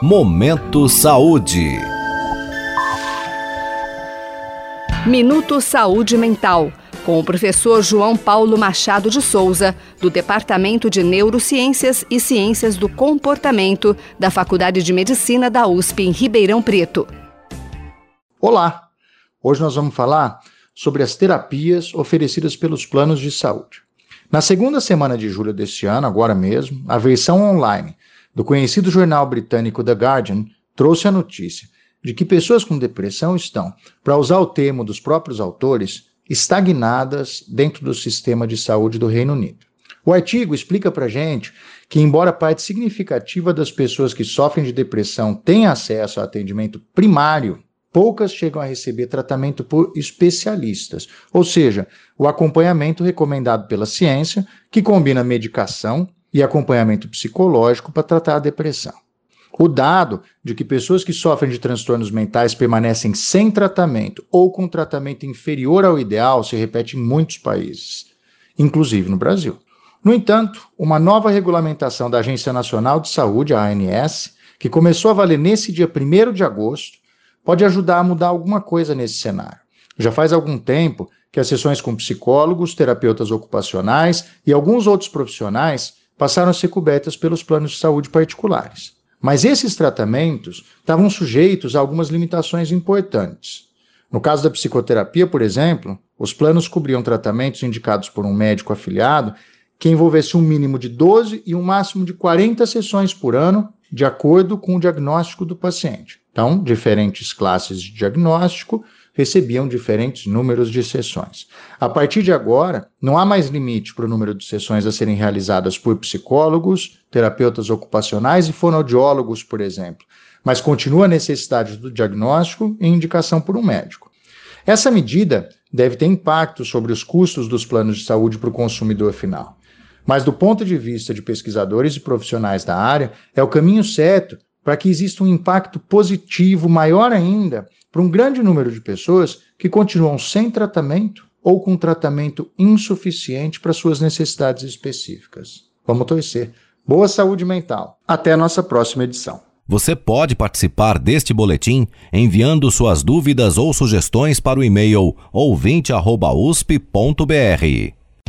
Momento Saúde. Minuto Saúde Mental, com o professor João Paulo Machado de Souza, do Departamento de Neurociências e Ciências do Comportamento da Faculdade de Medicina da USP em Ribeirão Preto. Olá! Hoje nós vamos falar sobre as terapias oferecidas pelos planos de saúde. Na segunda semana de julho deste ano, agora mesmo, a versão online do conhecido jornal britânico The Guardian trouxe a notícia de que pessoas com depressão estão, para usar o termo dos próprios autores, estagnadas dentro do sistema de saúde do Reino Unido. O artigo explica para gente que, embora parte significativa das pessoas que sofrem de depressão tenha acesso a atendimento primário, poucas chegam a receber tratamento por especialistas, ou seja, o acompanhamento recomendado pela ciência, que combina medicação e acompanhamento psicológico para tratar a depressão. O dado de que pessoas que sofrem de transtornos mentais permanecem sem tratamento ou com tratamento inferior ao ideal se repete em muitos países, inclusive no Brasil. No entanto, uma nova regulamentação da Agência Nacional de Saúde, a ANS, que começou a valer nesse dia 1 de agosto, pode ajudar a mudar alguma coisa nesse cenário. Já faz algum tempo que as sessões com psicólogos, terapeutas ocupacionais e alguns outros profissionais passaram a ser cobertas pelos planos de saúde particulares. Mas esses tratamentos estavam sujeitos a algumas limitações importantes. No caso da psicoterapia, por exemplo, os planos cobriam tratamentos indicados por um médico afiliado que envolvesse um mínimo de 12 e um máximo de 40 sessões por ano, de acordo com o diagnóstico do paciente. Então, diferentes classes de diagnóstico recebiam diferentes números de sessões. A partir de agora, não há mais limite para o número de sessões a serem realizadas por psicólogos, terapeutas ocupacionais e fonoaudiólogos, por exemplo, mas continua a necessidade do diagnóstico e indicação por um médico. Essa medida deve ter impacto sobre os custos dos planos de saúde para o consumidor final. Mas, do ponto de vista de pesquisadores e profissionais da área, é o caminho certo para que exista um impacto positivo maior ainda para um grande número de pessoas que continuam sem tratamento ou com tratamento insuficiente para suas necessidades específicas. Vamos torcer. Boa saúde mental. Até a nossa próxima edição. Você pode participar deste boletim enviando suas dúvidas ou sugestões para o e-mail ouvinte@usp.br.